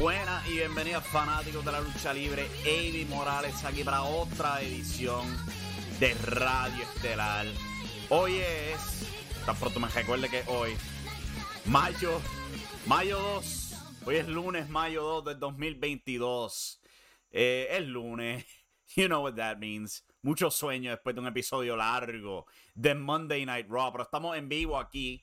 Buenas y bienvenidos fanáticos de la lucha libre. Avi Morales aquí para otra edición de Radio Estelar. Hoy es, tan pronto me recuerde que hoy, mayo, mayo 2. Hoy es lunes, mayo 2 del 2022. Eh, es lunes, you know what that means. Mucho sueño después de un episodio largo de Monday Night Raw, pero estamos en vivo aquí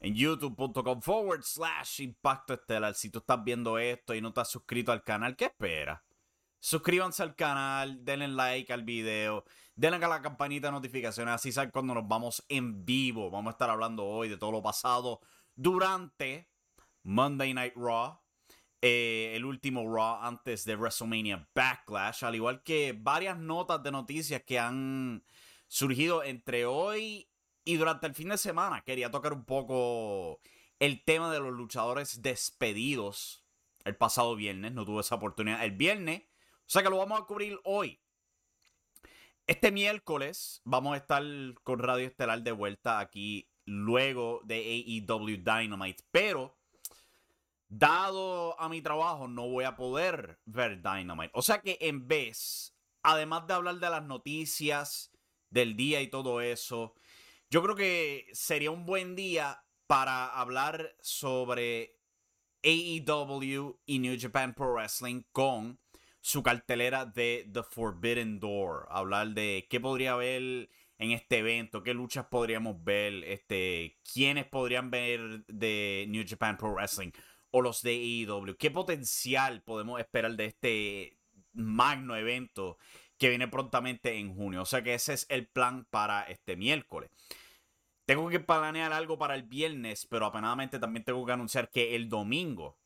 en youtube.com forward slash impacto estelar. Si tú estás viendo esto y no estás suscrito al canal, ¿qué esperas? Suscríbanse al canal, denle like al video, denle a la campanita de notificaciones, así saben cuando nos vamos en vivo. Vamos a estar hablando hoy de todo lo pasado durante Monday Night Raw, eh, el último Raw antes de WrestleMania Backlash, al igual que varias notas de noticias que han surgido entre hoy y durante el fin de semana quería tocar un poco el tema de los luchadores despedidos el pasado viernes. No tuve esa oportunidad el viernes. O sea que lo vamos a cubrir hoy. Este miércoles vamos a estar con Radio Estelar de vuelta aquí luego de AEW Dynamite. Pero, dado a mi trabajo, no voy a poder ver Dynamite. O sea que en vez, además de hablar de las noticias del día y todo eso, yo creo que sería un buen día para hablar sobre AEW y New Japan Pro Wrestling con su cartelera de The Forbidden Door. Hablar de qué podría haber en este evento, qué luchas podríamos ver, este, quiénes podrían ver de New Japan Pro Wrestling o los de AEW, qué potencial podemos esperar de este magno evento que viene prontamente en junio. O sea que ese es el plan para este miércoles. Tengo que planear algo para el viernes, pero apenadamente también tengo que anunciar que el domingo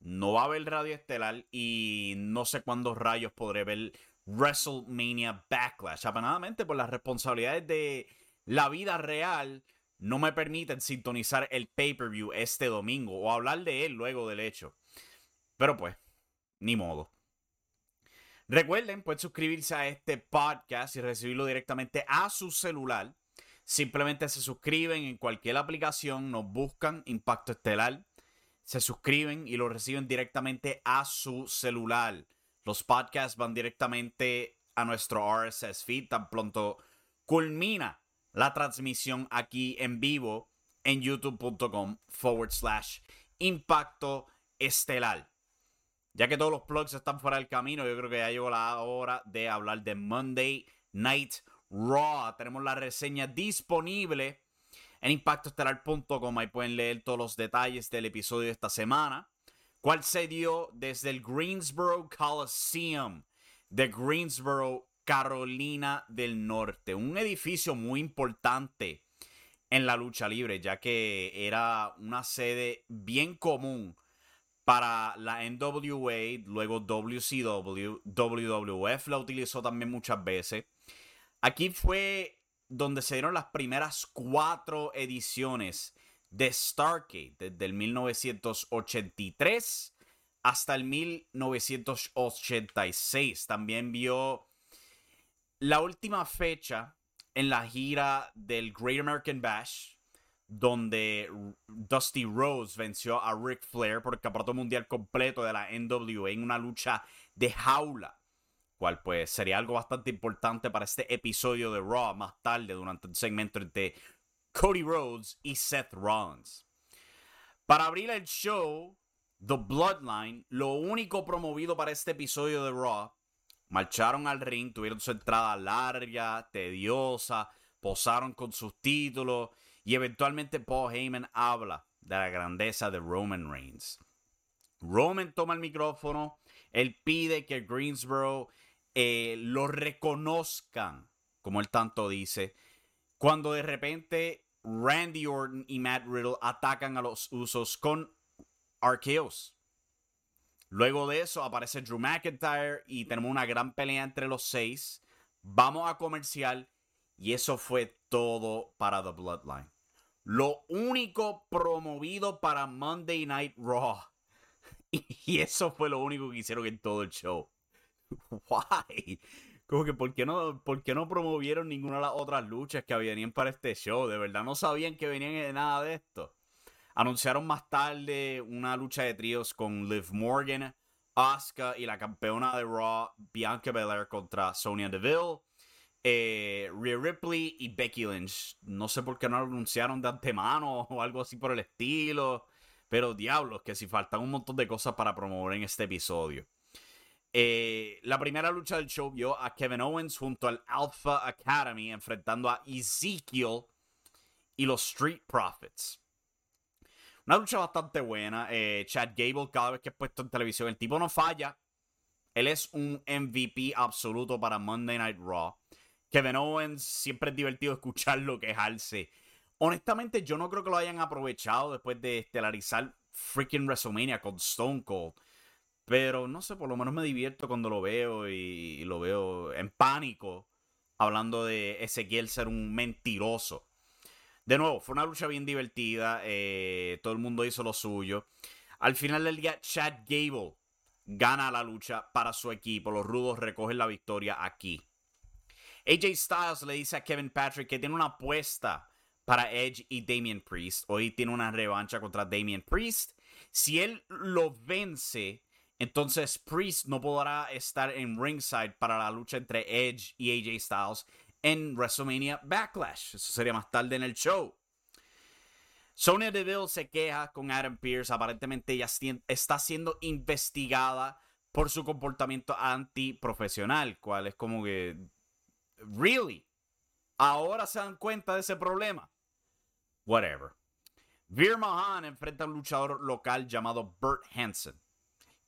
no va a haber Radio Estelar y no sé cuándo rayos podré ver WrestleMania Backlash. Apenadamente por las responsabilidades de la vida real no me permiten sintonizar el pay-per-view este domingo o hablar de él luego del hecho. Pero pues, ni modo. Recuerden, pueden suscribirse a este podcast y recibirlo directamente a su celular. Simplemente se suscriben en cualquier aplicación, nos buscan Impacto Estelar, se suscriben y lo reciben directamente a su celular. Los podcasts van directamente a nuestro RSS feed tan pronto culmina la transmisión aquí en vivo en youtube.com forward slash impacto estelar. Ya que todos los plugs están fuera del camino, yo creo que ya llegó la hora de hablar de Monday Night Raw. Tenemos la reseña disponible en impactoestelar.com. Ahí pueden leer todos los detalles del episodio de esta semana. ¿Cuál se dio desde el Greensboro Coliseum de Greensboro, Carolina del Norte. Un edificio muy importante en la lucha libre, ya que era una sede bien común para la NWA, luego WCW, WWF la utilizó también muchas veces. Aquí fue donde se dieron las primeras cuatro ediciones de Stargate, desde el 1983 hasta el 1986. También vio la última fecha en la gira del Great American Bash, donde Dusty Rose venció a Ric Flair por el campeonato mundial completo de la NWA en una lucha de jaula cual pues sería algo bastante importante para este episodio de Raw más tarde durante un segmento entre Cody Rhodes y Seth Rollins. Para abrir el show, The Bloodline, lo único promovido para este episodio de Raw, marcharon al ring, tuvieron su entrada larga, tediosa, posaron con sus títulos y eventualmente Paul Heyman habla de la grandeza de Roman Reigns. Roman toma el micrófono, él pide que Greensboro eh, lo reconozcan, como él tanto dice, cuando de repente Randy Orton y Matt Riddle atacan a los usos con arqueos. Luego de eso aparece Drew McIntyre y tenemos una gran pelea entre los seis. Vamos a comercial y eso fue todo para The Bloodline. Lo único promovido para Monday Night Raw. Y eso fue lo único que hicieron en todo el show. Why? Como que, ¿por qué, no, ¿por qué no promovieron ninguna de las otras luchas que venían para este show? De verdad no sabían que venían de nada de esto. Anunciaron más tarde una lucha de tríos con Liv Morgan, Asuka y la campeona de Raw, Bianca Belair contra Sonya Deville. Eh, Rhea Ripley y Becky Lynch. No sé por qué no lo anunciaron de antemano o algo así por el estilo. Pero diablos, que si faltan un montón de cosas para promover en este episodio. Eh, la primera lucha del show vio a Kevin Owens junto al Alpha Academy enfrentando a Ezekiel y los Street Profits. Una lucha bastante buena. Eh, Chad Gable, cada vez que es puesto en televisión, el tipo no falla. Él es un MVP absoluto para Monday Night Raw. Kevin Owens, siempre es divertido escucharlo quejarse. Honestamente, yo no creo que lo hayan aprovechado después de estelarizar freaking WrestleMania con Stone Cold. Pero no sé, por lo menos me divierto cuando lo veo y, lo veo en pánico hablando de Ezequiel ser un mentiroso. De nuevo, fue una lucha bien divertida. Eh, todo el mundo hizo lo suyo. Al final del día, Chad Gable gana la lucha para su equipo. Los rudos recogen la victoria aquí. AJ Styles le dice a Kevin Patrick que tiene una apuesta para Edge y Damian Priest. Hoy tiene una revancha contra Damian Priest. Si él lo vence, entonces Priest no podrá estar en ringside para la lucha entre Edge y AJ Styles en WrestleMania Backlash. Eso sería más tarde en el show. Sonya Deville se queja con Adam Pierce. Aparentemente ella está siendo investigada por su comportamiento antiprofesional, cual es como que, really, ahora se dan cuenta de ese problema. Whatever. Veer Mahan enfrenta a un luchador local llamado Bert Hansen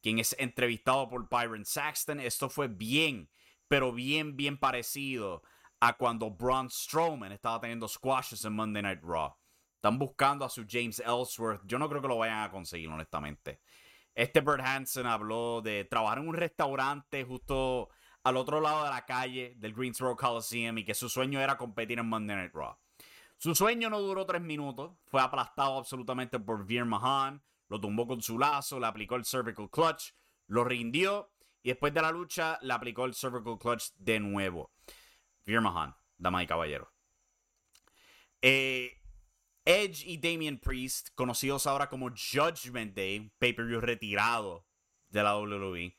quien es entrevistado por Byron Saxton. Esto fue bien, pero bien, bien parecido a cuando Braun Strowman estaba teniendo squashes en Monday Night Raw. Están buscando a su James Ellsworth. Yo no creo que lo vayan a conseguir, honestamente. Este Bert Hansen habló de trabajar en un restaurante justo al otro lado de la calle del Greensboro Coliseum y que su sueño era competir en Monday Night Raw. Su sueño no duró tres minutos, fue aplastado absolutamente por Veer Mahan, lo tumbó con su lazo, le aplicó el cervical clutch, lo rindió y después de la lucha le aplicó el cervical clutch de nuevo. Veer Mahan, dama y caballero. Eh, Edge y Damian Priest, conocidos ahora como Judgment Day, pay-per-view retirado de la WWE,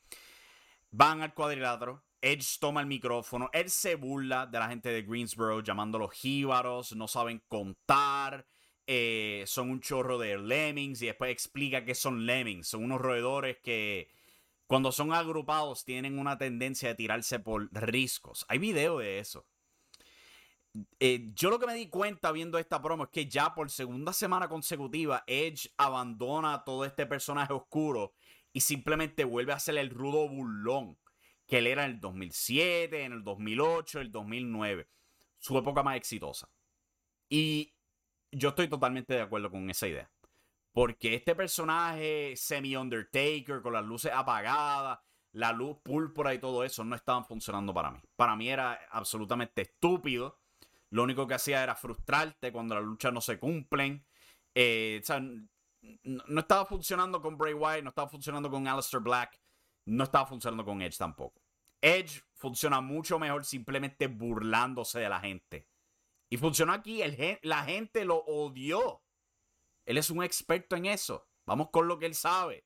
van al cuadrilátero. Edge toma el micrófono. Él se burla de la gente de Greensboro llamándolos jíbaros, no saben contar. Eh, son un chorro de lemmings y después explica que son lemmings. Son unos roedores que cuando son agrupados tienen una tendencia de tirarse por riscos. Hay video de eso. Eh, yo lo que me di cuenta viendo esta promo es que ya por segunda semana consecutiva Edge abandona todo este personaje oscuro y simplemente vuelve a ser el rudo burlón que él era en el 2007, en el 2008, el 2009. Su época más exitosa. Y yo estoy totalmente de acuerdo con esa idea. Porque este personaje semi-Undertaker, con las luces apagadas, la luz púrpura y todo eso, no estaban funcionando para mí. Para mí era absolutamente estúpido. Lo único que hacía era frustrarte cuando las luchas no se cumplen. Eh, no estaba funcionando con Bray Wyatt, no estaba funcionando con Aleister Black, no estaba funcionando con Edge tampoco. Edge funciona mucho mejor simplemente burlándose de la gente. Y funcionó aquí, el, la gente lo odió. Él es un experto en eso. Vamos con lo que él sabe.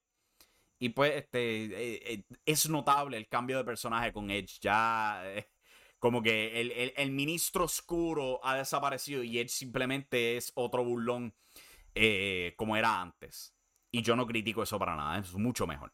Y pues, este, eh, eh, es notable el cambio de personaje con Edge. Ya, eh, como que el, ministro oscuro ha desaparecido y Edge simplemente es otro burlón como era antes. Y yo no critico eso para nada, es mucho mejor.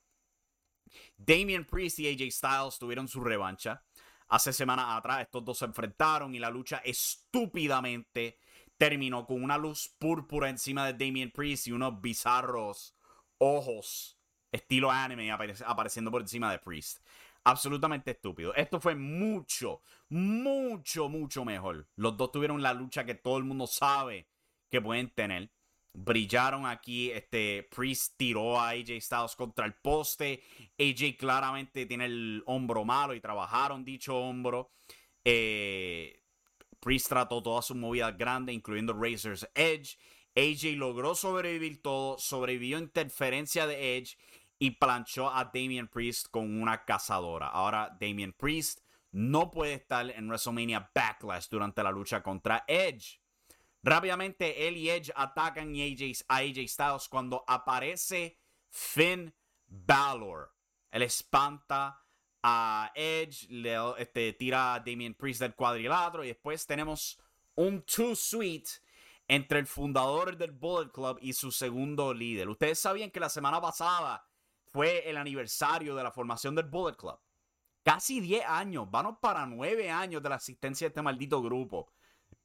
Damian Priest y AJ Styles tuvieron su revancha. Hace semanas atrás estos dos se enfrentaron y la lucha estúpidamente terminó con una luz púrpura encima de Damian Priest y unos bizarros ojos estilo anime apareciendo por encima de Priest. Absolutamente estúpido. Esto fue mucho, mucho, mucho mejor. Los dos tuvieron la lucha que todo el mundo sabe que pueden tener. Brillaron aquí. Este Priest tiró a AJ Styles contra el poste. AJ claramente tiene el hombro malo y trabajaron dicho hombro. Eh, Priest trató todas sus movidas grandes, incluyendo Razor's Edge. AJ logró sobrevivir todo, sobrevivió interferencia de Edge y planchó a Damian Priest con una cazadora. Ahora Damian Priest no puede estar en WrestleMania Backlash durante la lucha contra Edge. Rápidamente él y Edge atacan a AJ Styles cuando aparece Finn Balor. Él espanta a Edge, le este, tira a Damian Priest del cuadrilátero y después tenemos un Too Sweet entre el fundador del Bullet Club y su segundo líder. Ustedes sabían que la semana pasada fue el aniversario de la formación del Bullet Club. Casi 10 años, vamos para 9 años de la asistencia de este maldito grupo.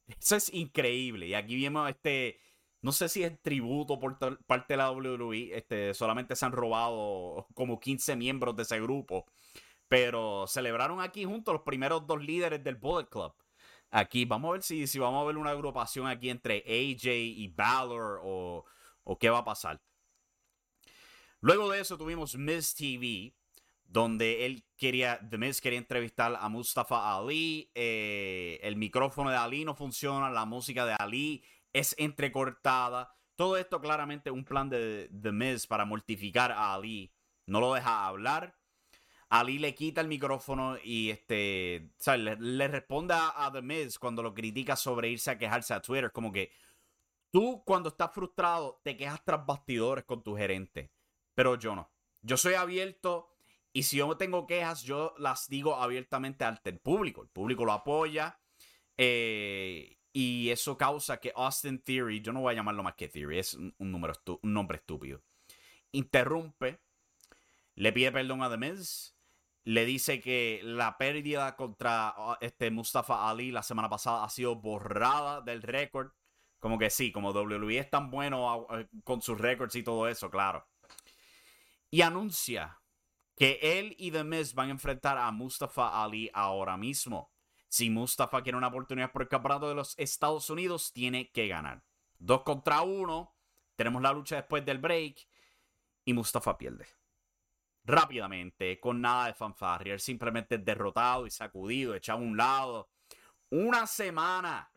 Eso es increíble. Y aquí vemos este, no sé si es tributo por parte de la WWE, este, solamente se han robado como 15 miembros de ese grupo. Pero celebraron aquí juntos los primeros dos líderes del Bullet Club. Aquí vamos a ver si, si vamos a ver una agrupación aquí entre AJ y Balor o, o qué va a pasar. Luego de eso tuvimos Miz TV, donde él quería, The quería entrevistar a Mustafa Ali. Eh, el micrófono de Ali no funciona, la música de Ali es entrecortada. Todo esto claramente un plan de The Miz para mortificar a Ali. No lo deja hablar. Ali le quita el micrófono y este, Le, responde a, a, The Miz cuando lo critica sobre irse a quejarse a Twitter. Como que tú cuando estás frustrado te quejas tras bastidores con tu gerente pero yo no. Yo soy abierto y si yo tengo quejas, yo las digo abiertamente ante el público. El público lo apoya eh, y eso causa que Austin Theory, yo no voy a llamarlo más que Theory, es un, número un nombre estúpido, interrumpe, le pide perdón a The Miz, le dice que la pérdida contra este Mustafa Ali la semana pasada ha sido borrada del récord. Como que sí, como WWE es tan bueno con sus récords y todo eso, claro y anuncia que él y The Miz van a enfrentar a Mustafa Ali ahora mismo. Si Mustafa quiere una oportunidad por el campeonato de los Estados Unidos, tiene que ganar. Dos contra uno. Tenemos la lucha después del break. Y Mustafa pierde. Rápidamente, con nada de fanfarria. simplemente derrotado y sacudido, echado a un lado. Una semana.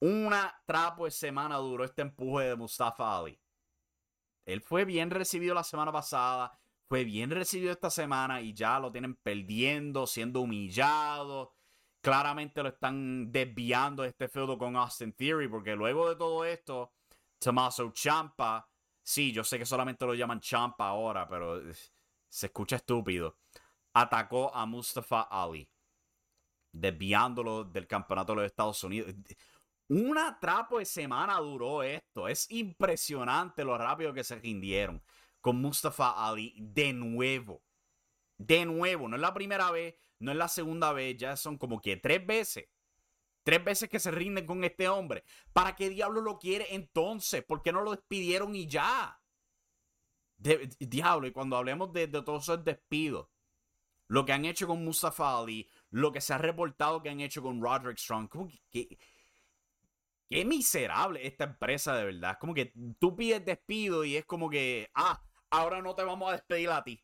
Una trapo de semana duró este empuje de Mustafa Ali. Él fue bien recibido la semana pasada, fue bien recibido esta semana y ya lo tienen perdiendo, siendo humillado. Claramente lo están desviando este feudo con Austin Theory, porque luego de todo esto, Tommaso Champa, sí, yo sé que solamente lo llaman Champa ahora, pero se escucha estúpido, atacó a Mustafa Ali, desviándolo del campeonato de los Estados Unidos. Una trapo de semana duró esto. Es impresionante lo rápido que se rindieron con Mustafa Ali de nuevo. De nuevo, no es la primera vez, no es la segunda vez, ya son como que tres veces. Tres veces que se rinden con este hombre. ¿Para qué diablo lo quiere entonces? ¿Por qué no lo despidieron y ya? diablo, y cuando hablemos de, todos esos despidos, lo que han hecho con Mustafa Ali, lo que se ha reportado que han hecho con Roderick Strong, ¿cómo que Qué miserable esta empresa de verdad. Es como que tú pides despido y es como que, ah, ahora no te vamos a despedir a ti.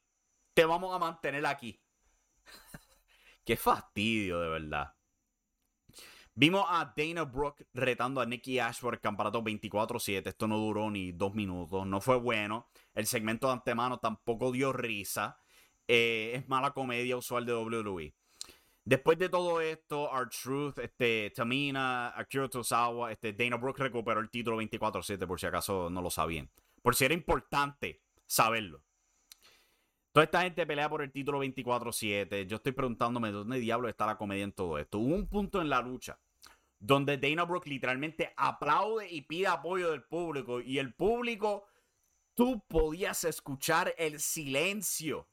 Te vamos a mantener aquí. Qué fastidio, de verdad. Vimos a Dana Brooke retando a Nikki Ash por el campeonato 24-7. Esto no duró ni dos minutos. No fue bueno. El segmento de antemano tampoco dio risa. Eh, es mala comedia usual de WWE. Después de todo esto, Our Truth, este, Tamina, Akira Tosawa, este, Dana Brooke recuperó el título 24-7 por si acaso no lo sabían. Por si era importante saberlo. Toda esta gente pelea por el título 24-7. Yo estoy preguntándome dónde diablo está la comedia en todo esto. Hubo un punto en la lucha donde Dana Brooke literalmente aplaude y pide apoyo del público. Y el público, tú podías escuchar el silencio.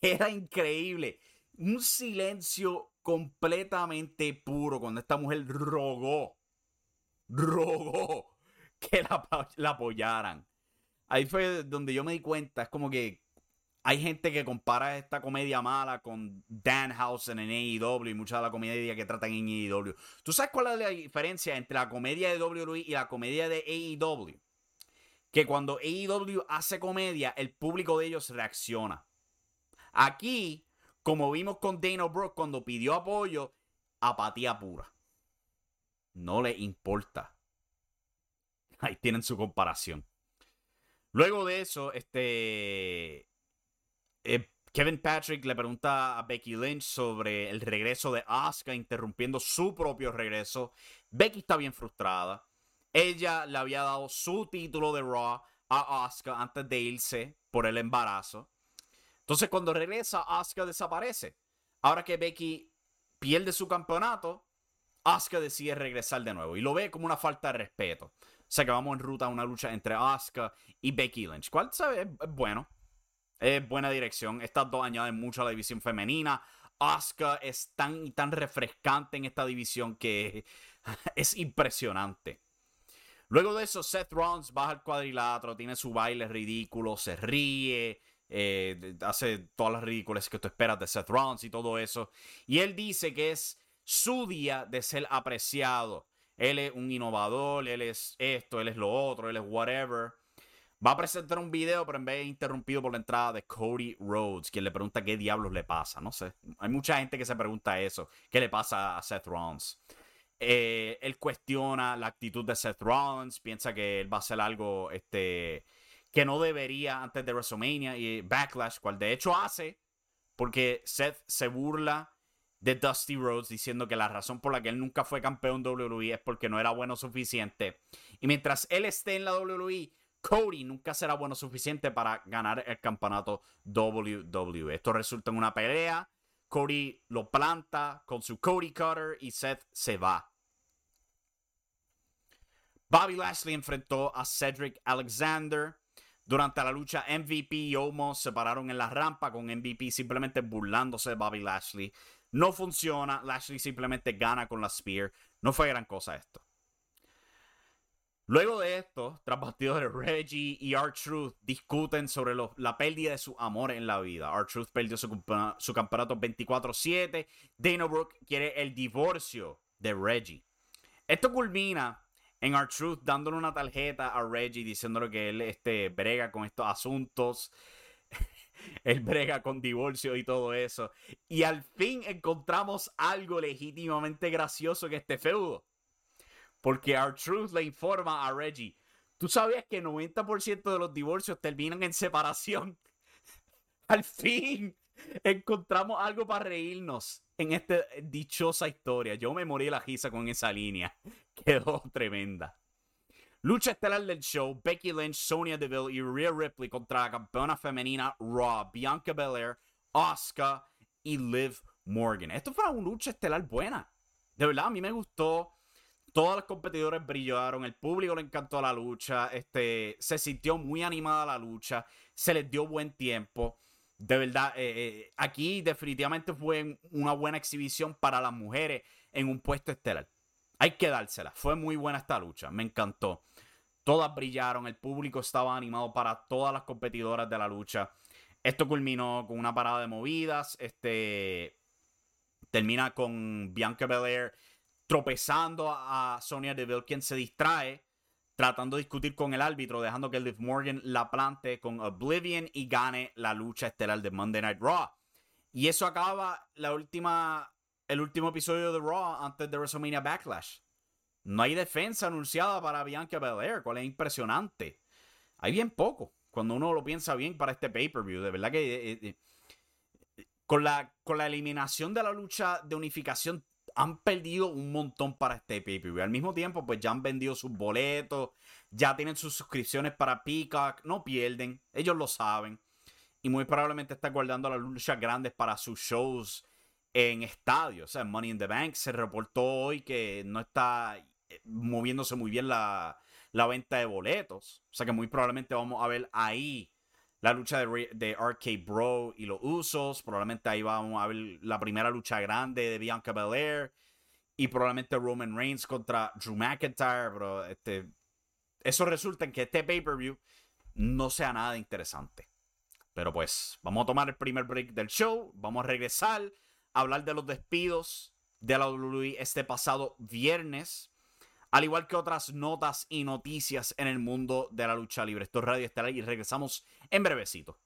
Era increíble. Un silencio completamente puro cuando esta mujer rogó, rogó que la, la apoyaran. Ahí fue donde yo me di cuenta, es como que hay gente que compara esta comedia mala con Danhausen en AEW y mucha de la comedia que tratan en AEW. ¿Tú sabes cuál es la diferencia entre la comedia de WWE y la comedia de AEW? Que cuando AEW hace comedia, el público de ellos reacciona. Aquí, como vimos con Dana Brooke cuando pidió apoyo, apatía pura. No le importa. Ahí tienen su comparación. Luego de eso, este eh, Kevin Patrick le pregunta a Becky Lynch sobre el regreso de Asuka, interrumpiendo su propio regreso. Becky está bien frustrada. Ella le había dado su título de Raw a Asuka antes de irse por el embarazo. Entonces, cuando regresa, Asuka desaparece. Ahora que Becky pierde su campeonato, Asuka decide regresar de nuevo y lo ve como una falta de respeto. Sea que vamos en ruta a una lucha entre Asuka y Becky Lynch, ¿Cuál sabe es bueno. Es buena dirección. Estas dos añaden mucho a la división femenina. Asuka es tan tan refrescante en esta división que es impresionante. Luego de eso, Seth Rollins baja al cuadrilátero, tiene su baile ridículo, se ríe, eh, hace todas las ridículas que tú esperas de Seth Rollins y todo eso. Y él dice que es su día de ser apreciado. Él es un innovador, él es esto, él es lo otro, él es whatever. Va a presentar un video, pero en vez de interrumpido por la entrada de Cody Rhodes, quien le pregunta qué diablos le pasa. No sé. Hay mucha gente que se pregunta eso. ¿Qué le pasa a Seth Rollins? Eh, él cuestiona la actitud de Seth Rollins, piensa que él va a hacer algo este, que no debería antes de WrestleMania y Backlash, cual de hecho hace, porque Seth se burla de Dusty Rhodes diciendo que la razón por la que él nunca fue campeón WWE es porque no era bueno suficiente. Y mientras él esté en la WWE, Cody nunca será bueno suficiente para ganar el campeonato WWE. Esto resulta en una pelea. Cody lo planta con su Cody Cutter y Seth se va. Bobby Lashley enfrentó a Cedric Alexander. Durante la lucha, MVP y Omos se pararon en la rampa con MVP simplemente burlándose de Bobby Lashley. No funciona. Lashley simplemente gana con la Spear. No fue gran cosa esto. Luego de esto, tras bastidores, Reggie y R-Truth discuten sobre la pérdida de su amor en la vida. R-Truth perdió su, campeonato 24-7. Dana Brooke quiere el divorcio de Reggie. Esto culmina en R-Truth dándole una tarjeta a Reggie diciéndole que él este, brega con estos asuntos. Él brega con divorcio y todo eso. Y al fin encontramos algo legítimamente gracioso en este feudo. Porque R-Truth le informa a Reggie, ¿tú sabías que 90% de los divorcios terminan en separación? Al fin encontramos algo para reírnos en esta dichosa historia. Yo me morí la risa con esa línea. Quedó tremenda. Lucha estelar del show, Becky Lynch, Sonya Deville y Rhea Ripley contra la campeona femenina Raw, Bianca Belair, Asuka y Liv Morgan. Esto fue una lucha estelar buena. De verdad, a mí me gustó. Todos los competidores brillaron, el público le encantó la lucha, este, se sintió muy animada la lucha, se les dio buen tiempo. De verdad, eh, eh, aquí definitivamente fue una buena exhibición para las mujeres en un puesto estelar. Hay que dársela. Fue muy buena esta lucha. Me encantó. Todas brillaron. El público estaba animado para todas las competidoras de la lucha. Esto culminó con una parada de movidas. Este termina con Bianca Belair tropezando a Sonia Deville, quien se distrae tratando de discutir con el árbitro, dejando que Liv Morgan la plante con Oblivion y gane la lucha estelar de Monday Night Raw. Y eso acaba la última, el último episodio de Raw antes de WrestleMania Backlash. No hay defensa anunciada para Bianca Belair, cual es impresionante. Hay bien poco, cuando uno lo piensa bien para este pay-per-view. De verdad que eh, eh, eh, con, la, con la eliminación de la lucha de unificación han perdido un montón para este pay Al mismo tiempo, pues ya han vendido sus boletos, ya tienen sus suscripciones para Peacock, no pierden, ellos lo saben. y muy probablemente está guardando las luchas grandes para sus shows en estadios. O sea, Money in the Bank se reportó hoy que no está eh, moviéndose muy bien la, la venta de boletos. O sea que muy probablemente vamos a ver ahí la lucha de, de Arcade Bro y los Usos. Probablemente ahí vamos a ver la primera lucha grande de Bianca Belair. Y probablemente Roman Reigns contra Drew McIntyre. Pero este, eso resulta en que este pay-per-view no sea nada interesante. Pero pues, vamos a tomar el primer break del show. Vamos a regresar hablar de los despidos de la WWE este pasado viernes al igual que otras notas y noticias en el mundo de la lucha libre. Esto es Radio Estelar y regresamos en brevecito.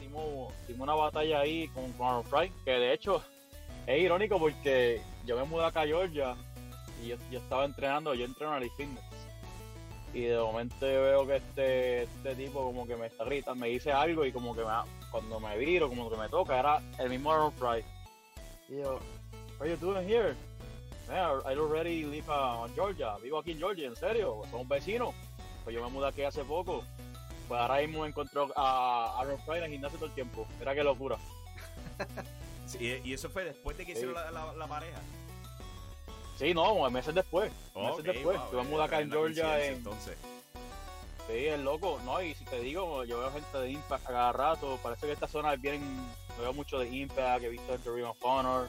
Hicimos, una batalla ahí con, con Fry, que de hecho es irónico porque yo me mudé acá a Georgia y yo, estaba entrenando, yo entreno en el fitness. Y de momento veo que este, este tipo como que me está gritando, me dice algo y como que me, cuando me viro, como que me toca, era el mismo Aaron Fry. Y yo, are you doing here? Man, I already live uh, on Georgia. Vivo aquí en Georgia, en serio. Somos vecinos. Pues yo me mudé aquí hace poco. Pues ahora mismo encontró a Aaron Fry en el gimnasio todo el tiempo. Mira qué locura. y eso fue después de que hicieron la, pareja. Sí, no, meses después. meses después. Wow, mudé acá en Georgia. En... Entonces. Sí, es loco. No, y si te digo, yo veo gente de Impact a cada rato. Parece que esta zona es bien. Veo mucho de Impact, he visto el Ring of Honor.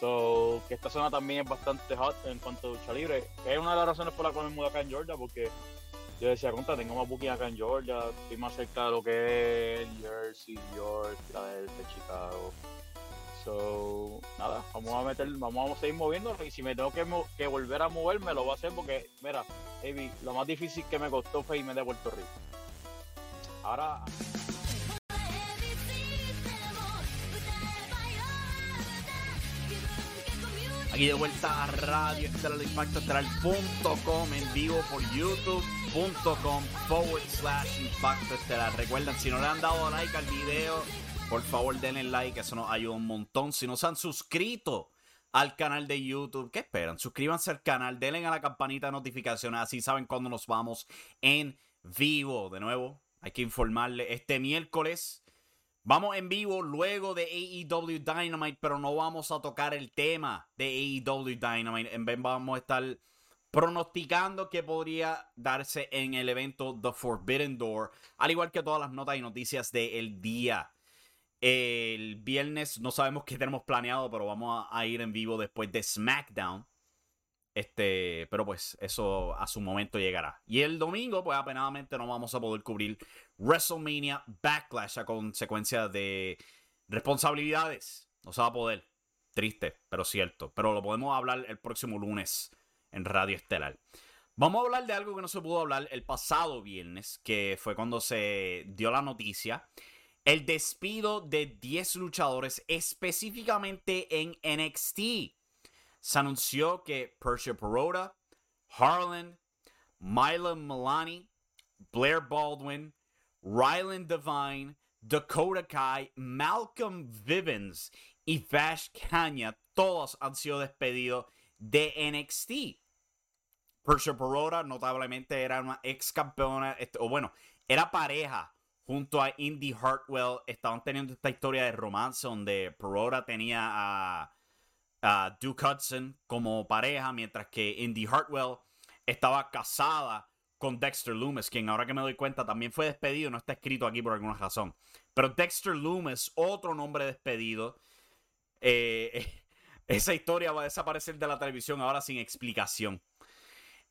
So, que esta zona también es bastante hot en cuanto a lucha libre. Es una de las razones por las cuales me mudé acá en Georgia, porque yo decía, contra, tengo más booking acá en Georgia, estoy más cerca de lo que es Jersey, York, Philadelphia, Chicago. So, nada, vamos a meter, vamos a seguir moviéndonos y si me tengo que, que volver a moverme lo voy a hacer porque, mira, baby, lo más difícil que me costó fue irme de Puerto Rico. Ahora... Aquí de vuelta a Radio Estelar Impacto Estelar.com en vivo por youtube.com forward slash Impacto Estelar. Recuerden, si no le han dado like al video, por favor denle like, eso nos ayuda un montón. Si no se han suscrito al canal de YouTube, ¿qué esperan? Suscríbanse al canal, denle a la campanita de notificaciones, así saben cuando nos vamos en vivo. De nuevo, hay que informarle, este miércoles Vamos en vivo luego de AEW Dynamite, pero no vamos a tocar el tema de AEW Dynamite. En vez vamos a estar pronosticando qué podría darse en el evento The Forbidden Door, al igual que todas las notas y noticias del día. El viernes no sabemos qué tenemos planeado, pero vamos a ir en vivo después de SmackDown. Este, pero pues eso a su momento llegará. Y el domingo, pues apenadamente no vamos a poder cubrir WrestleMania Backlash a consecuencia de responsabilidades. No se va a poder. Triste, pero cierto. Pero lo podemos hablar el próximo lunes en Radio Estelar. Vamos a hablar de algo que no se pudo hablar el pasado viernes, que fue cuando se dio la noticia. El despido de 10 luchadores específicamente en NXT se anunció que Persia Perota, Harlan, Mila Milani, Blair Baldwin, Ryland Devine, Dakota Kai, Malcolm Vivens y Vash Kanya, todos han sido despedidos de NXT. Persia Perota notablemente era una ex campeona, este, o bueno, era pareja junto a Indy Hartwell. Estaban teniendo esta historia de romance donde Perota tenía a a Duke Hudson como pareja, mientras que Indy Hartwell estaba casada con Dexter Loomis, quien ahora que me doy cuenta también fue despedido, no está escrito aquí por alguna razón. Pero Dexter Loomis, otro nombre despedido, eh, esa historia va a desaparecer de la televisión ahora sin explicación.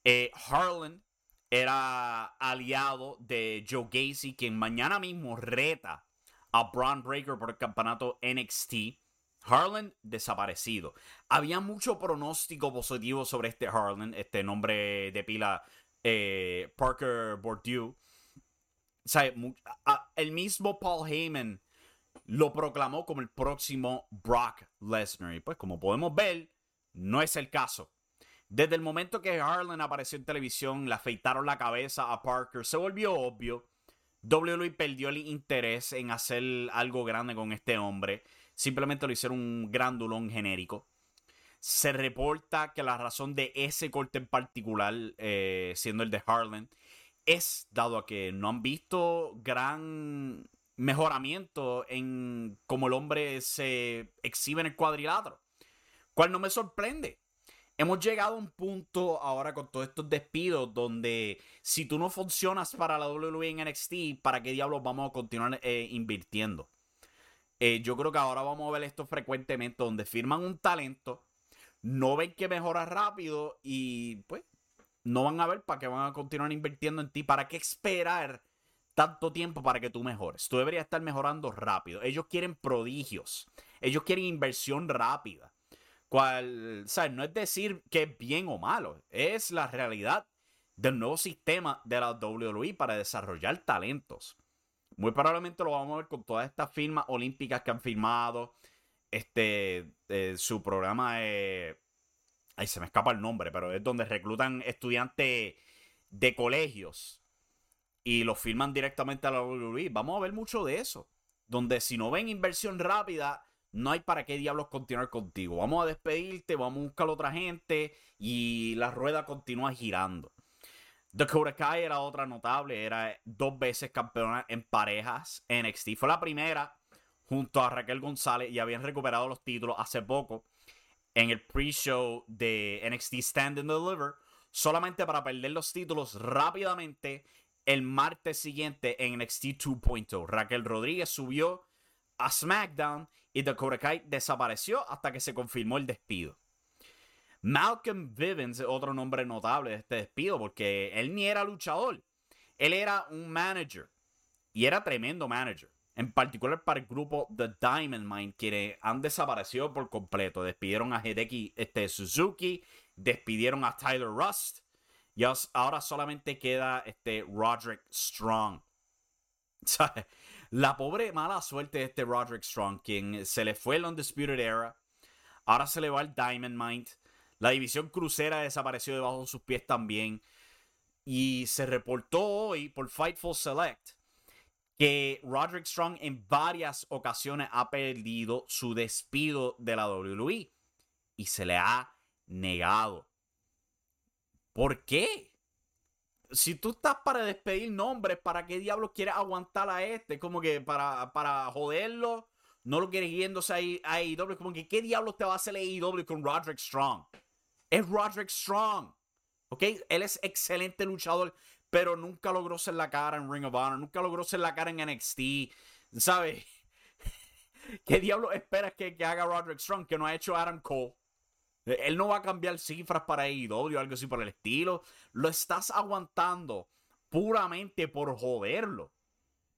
Eh, Harlan era aliado de Joe Gacy, quien mañana mismo reta a Braun Breaker por el campeonato NXT. Harlan desaparecido. Había mucho pronóstico positivo sobre este Harlan, este nombre de pila eh, Parker Bourdieu. el mismo Paul Heyman lo proclamó como el próximo Brock Lesnar. Y pues como podemos ver, no es el caso. Desde el momento que Harlan apareció en televisión, le afeitaron la cabeza a Parker, se volvió obvio. WWE perdió el interés en hacer algo grande con este hombre. Simplemente lo hicieron un grandulón genérico. Se reporta que la razón de ese corte en particular, eh, siendo el de Harlan, es dado a que no han visto gran mejoramiento en cómo el hombre se exhibe en el cuadrilátero. Cual no me sorprende. Hemos llegado a un punto ahora con todos estos despidos donde si tú no funcionas para la WWE en NXT, ¿para qué diablos vamos a continuar eh, invirtiendo? Eh, yo creo que ahora vamos a ver esto frecuentemente donde firman un talento, no ven que mejora rápido y pues no van a ver para qué van a continuar invirtiendo en ti. ¿Para qué esperar tanto tiempo para que tú mejores? Tú deberías estar mejorando rápido. Ellos quieren prodigios. Ellos quieren inversión rápida. Cual, ¿sabes? No es decir que es bien o malo. Es la realidad del nuevo sistema de la WWE para desarrollar talentos. Muy probablemente lo vamos a ver con todas estas firmas olímpicas que han firmado. Este, eh, su programa es. Ahí se me escapa el nombre, pero es donde reclutan estudiantes de colegios y los firman directamente a la WWE. Vamos a ver mucho de eso. Donde si no ven inversión rápida, no hay para qué diablos continuar contigo. Vamos a despedirte, vamos a buscar a otra gente y la rueda continúa girando. Dakota Kai era otra notable, era dos veces campeona en parejas NXT. Fue la primera junto a Raquel González y habían recuperado los títulos hace poco en el pre-show de NXT Stand and Deliver, solamente para perder los títulos rápidamente el martes siguiente en NXT 2.0. Raquel Rodríguez subió a SmackDown y Dakota Kai desapareció hasta que se confirmó el despido. Malcolm Vivens es otro nombre notable de este despido porque él ni era luchador, él era un manager y era tremendo manager. En particular para el grupo The Diamond Mine, quienes han desaparecido por completo. Despidieron a Hideki este, Suzuki, despidieron a Tyler Rust y ahora solamente queda este Roderick Strong. La pobre mala suerte de este Roderick Strong, quien se le fue el Undisputed Era, ahora se le va el Diamond Mind. La división crucera desapareció debajo de sus pies también. Y se reportó hoy por Fightful Select que Roderick Strong en varias ocasiones ha perdido su despido de la WWE y se le ha negado. ¿Por qué? Si tú estás para despedir nombres, ¿para qué diablos quieres aguantar a este? Como que para, para joderlo, no lo quieres yéndose a AEW. Como que, ¿qué diablos te va a hacer AEW con Roderick Strong? Es Roderick Strong. ¿Ok? Él es excelente luchador, pero nunca logró ser la cara en Ring of Honor, nunca logró ser la cara en NXT. ¿Sabes? ¿Qué diablos esperas que, que haga Roderick Strong que no ha hecho Adam Cole? Él no va a cambiar cifras para AEW o algo así por el estilo. Lo estás aguantando puramente por joderlo.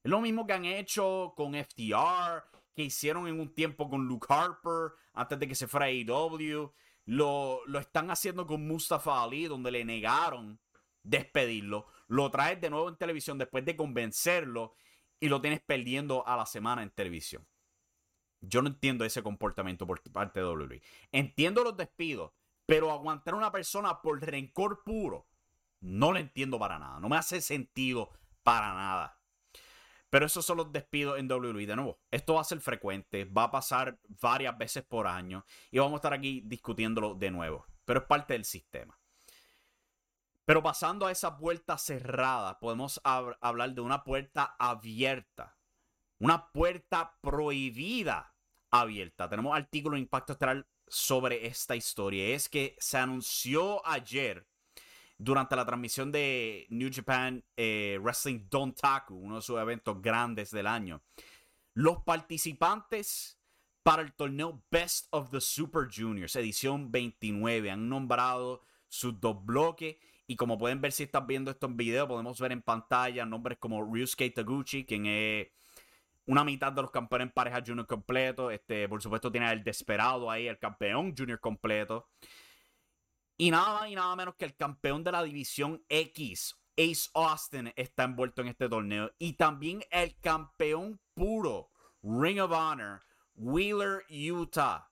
Es lo mismo que han hecho con FTR, que hicieron en un tiempo con Luke Harper antes de que se fuera a AEW. Lo, lo están haciendo con Mustafa Ali, donde le negaron despedirlo. Lo traes de nuevo en televisión después de convencerlo y lo tienes perdiendo a la semana en televisión. Yo no entiendo ese comportamiento por parte de WWE. Entiendo los despidos, pero aguantar a una persona por rencor puro, no lo entiendo para nada. No me hace sentido para nada. Pero esos son los despidos en WWE. De nuevo, esto va a ser frecuente, va a pasar varias veces por año y vamos a estar aquí discutiéndolo de nuevo. Pero es parte del sistema. Pero pasando a esa puerta cerrada, podemos hablar de una puerta abierta. Una puerta prohibida abierta. Tenemos artículo de Impacto Estelar sobre esta historia. Es que se anunció ayer durante la transmisión de New Japan eh, Wrestling Don Taku, uno de sus eventos grandes del año. Los participantes para el torneo Best of the Super Juniors, edición 29, han nombrado sus dos bloques. Y como pueden ver si están viendo esto en video, podemos ver en pantalla nombres como Ryusuke Taguchi, quien es una mitad de los campeones en pareja junior completo. Este, por supuesto, tiene el desesperado ahí, el campeón junior completo. Y nada más y nada menos que el campeón de la división X, Ace Austin, está envuelto en este torneo. Y también el campeón puro, Ring of Honor, Wheeler Utah.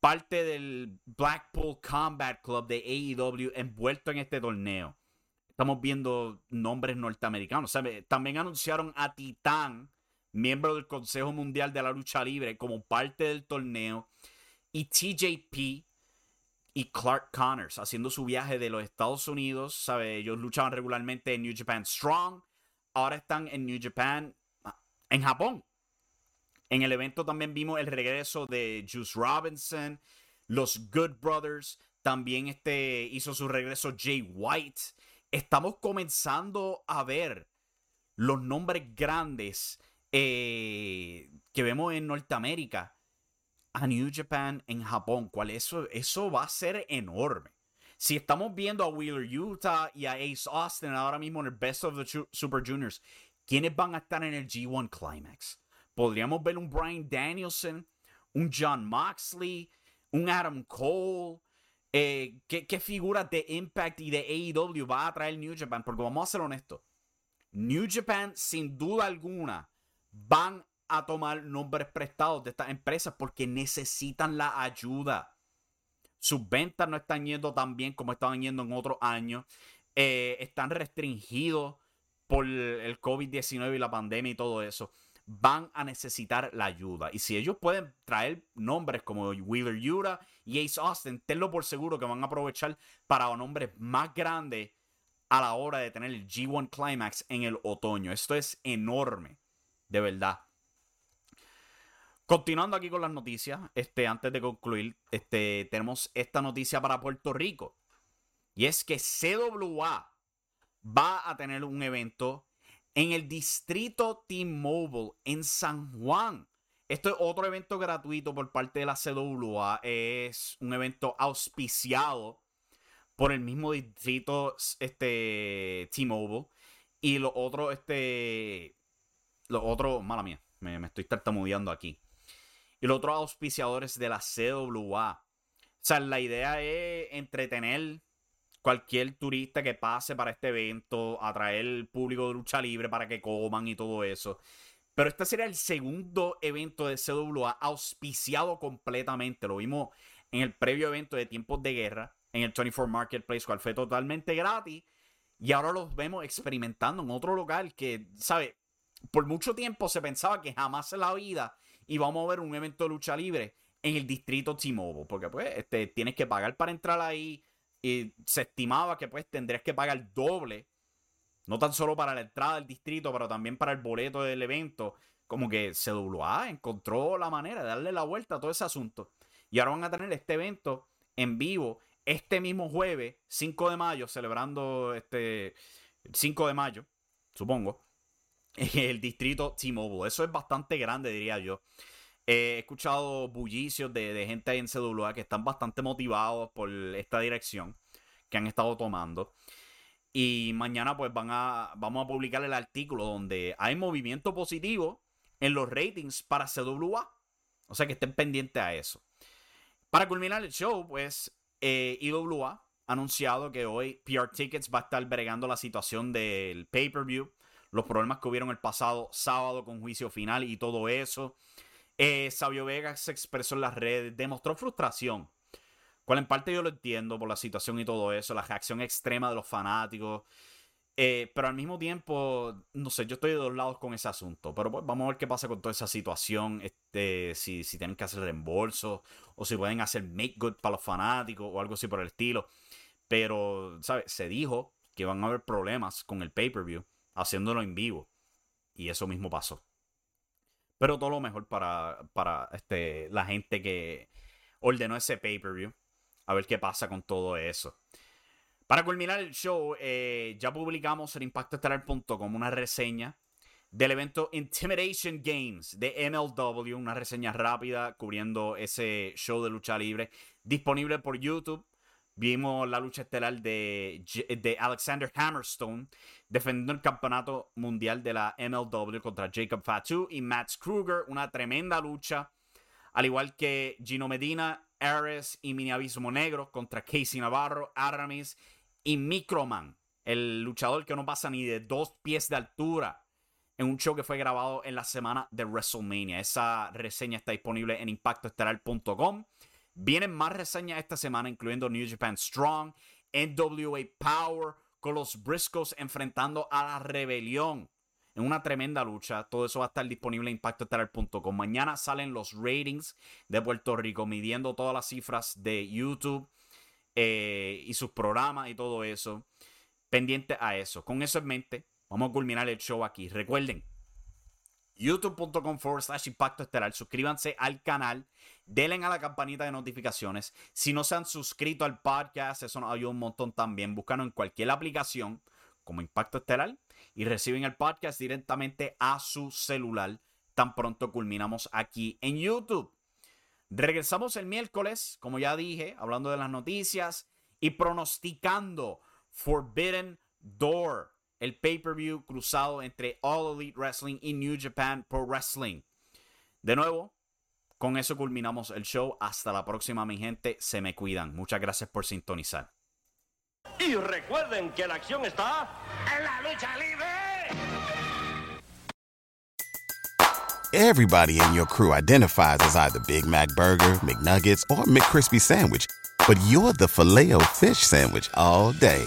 Parte del Blackpool Combat Club de AEW envuelto en este torneo. Estamos viendo nombres norteamericanos. también anunciaron a Titán miembro del Consejo Mundial de la Lucha Libre, como parte del torneo. Y TJP, y Clark Connors haciendo su viaje de los Estados Unidos. ¿sabe? Ellos luchaban regularmente en New Japan Strong. Ahora están en New Japan ah, en Japón. En el evento también vimos el regreso de Juice Robinson, los Good Brothers. También este hizo su regreso Jay White. Estamos comenzando a ver los nombres grandes eh, que vemos en Norteamérica a New Japan en Japón. ¿Cuál eso, eso va a ser enorme. Si estamos viendo a Wheeler Utah y a Ace Austin ahora mismo en el Best of the Super Juniors, ¿quiénes van a estar en el G1 Climax? Podríamos ver un Brian Danielson, un John Moxley, un Adam Cole. Eh, ¿qué, ¿Qué figuras de Impact y de AEW va a traer New Japan? Porque vamos a ser honestos. New Japan, sin duda alguna, van a tomar nombres prestados de estas empresas porque necesitan la ayuda. Sus ventas no están yendo tan bien como estaban yendo en otros años. Eh, están restringidos por el COVID-19 y la pandemia y todo eso. Van a necesitar la ayuda. Y si ellos pueden traer nombres como Wheeler Yura y Ace Austin, tenlo por seguro que van a aprovechar para nombres más grandes a la hora de tener el G1 Climax en el otoño. Esto es enorme, de verdad. Continuando aquí con las noticias, este, antes de concluir, este, tenemos esta noticia para Puerto Rico. Y es que CWA va a tener un evento en el distrito T-Mobile en San Juan. Esto es otro evento gratuito por parte de la CWA. Es un evento auspiciado por el mismo distrito este, T-Mobile. Y los otros, este. Los otros, mala mía, me, me estoy tartamudeando aquí. Y los otros auspiciadores de la CWA. O sea, la idea es entretener cualquier turista que pase para este evento, atraer público de lucha libre para que coman y todo eso. Pero este sería el segundo evento de CWA auspiciado completamente. Lo vimos en el previo evento de Tiempos de Guerra, en el 24 Marketplace, cual fue totalmente gratis. Y ahora los vemos experimentando en otro local que, ¿sabe? Por mucho tiempo se pensaba que jamás en la vida y vamos a ver un evento de lucha libre en el distrito T-Mobile, porque pues este, tienes que pagar para entrar ahí y se estimaba que pues tendrías que pagar doble, no tan solo para la entrada del distrito, pero también para el boleto del evento, como que CWA encontró la manera de darle la vuelta a todo ese asunto. Y ahora van a tener este evento en vivo este mismo jueves, 5 de mayo, celebrando este 5 de mayo, supongo, el distrito T-Mobile. Eso es bastante grande, diría yo. he escuchado bullicios de, gente ahí en CWA que están bastante motivados por esta dirección que han estado tomando. Y mañana pues van a, vamos a publicar el artículo donde hay movimiento positivo en los ratings para CWA. O sea que estén pendientes a eso. Para culminar el show, pues eh, IWA ha anunciado que hoy PR Tickets va a estar bregando la situación del pay-per-view los problemas que hubieron el pasado sábado con juicio final y todo eso. Eh, Sabio Vega se expresó en las redes, demostró frustración, cual en parte yo lo entiendo por la situación y todo eso, la reacción extrema de los fanáticos. Eh, pero al mismo tiempo, no sé, yo estoy de dos lados con ese asunto. Pero pues, vamos a ver qué pasa con toda esa situación. Este, si, si tienen que hacer reembolso o si pueden hacer make good para los fanáticos o algo así por el estilo. Pero, ¿sabes? Se dijo que van a haber problemas con el pay-per-view haciéndolo en vivo. Y eso mismo pasó. Pero todo lo mejor para, para este, la gente que ordenó ese pay-per-view. A ver qué pasa con todo eso. Para culminar el show, eh, ya publicamos en impactoestelar.com una reseña del evento Intimidation Games de MLW, una reseña rápida cubriendo ese show de lucha libre disponible por YouTube. Vimos la lucha estelar de, de Alexander Hammerstone defendiendo el campeonato mundial de la MLW contra Jacob Fatu y Max Kruger. Una tremenda lucha. Al igual que Gino Medina, Ares y Mini Abismo Negro contra Casey Navarro, Aramis y Microman. El luchador que no pasa ni de dos pies de altura en un show que fue grabado en la semana de WrestleMania. Esa reseña está disponible en impactoestelar.com. Vienen más reseñas esta semana, incluyendo New Japan Strong, NWA Power, con los Briscoes enfrentando a la rebelión en una tremenda lucha. Todo eso va a estar disponible en impactoestelar.com. Mañana salen los ratings de Puerto Rico, midiendo todas las cifras de YouTube. eh, y sus programas y todo eso. Pendiente a eso. Con eso en mente, vamos a culminar el show aquí. Recuerden, youtube.com forward slash impacto estelar. Suscríbanse al canal. Denle a la campanita de notificaciones. Si no se han suscrito al podcast, eso nos ayuda un montón también. Búscanos en cualquier aplicación como Impacto Estelar y reciben el podcast directamente a su celular. Tan pronto culminamos aquí en YouTube. Regresamos el miércoles, como ya dije, hablando de las noticias y pronosticando Forbidden Door, el pay-per-view cruzado entre All Elite Wrestling y New Japan Pro Wrestling. De nuevo, con eso culminamos el show. Hasta la próxima, mi gente. Se me cuidan. Muchas gracias por sintonizar. Y recuerden que la acción está en la lucha libre. Everybody in your crew identifies as either Big Mac Burger, McNuggets, or McCrispy Sandwich. But you're the filet fish Sandwich all day.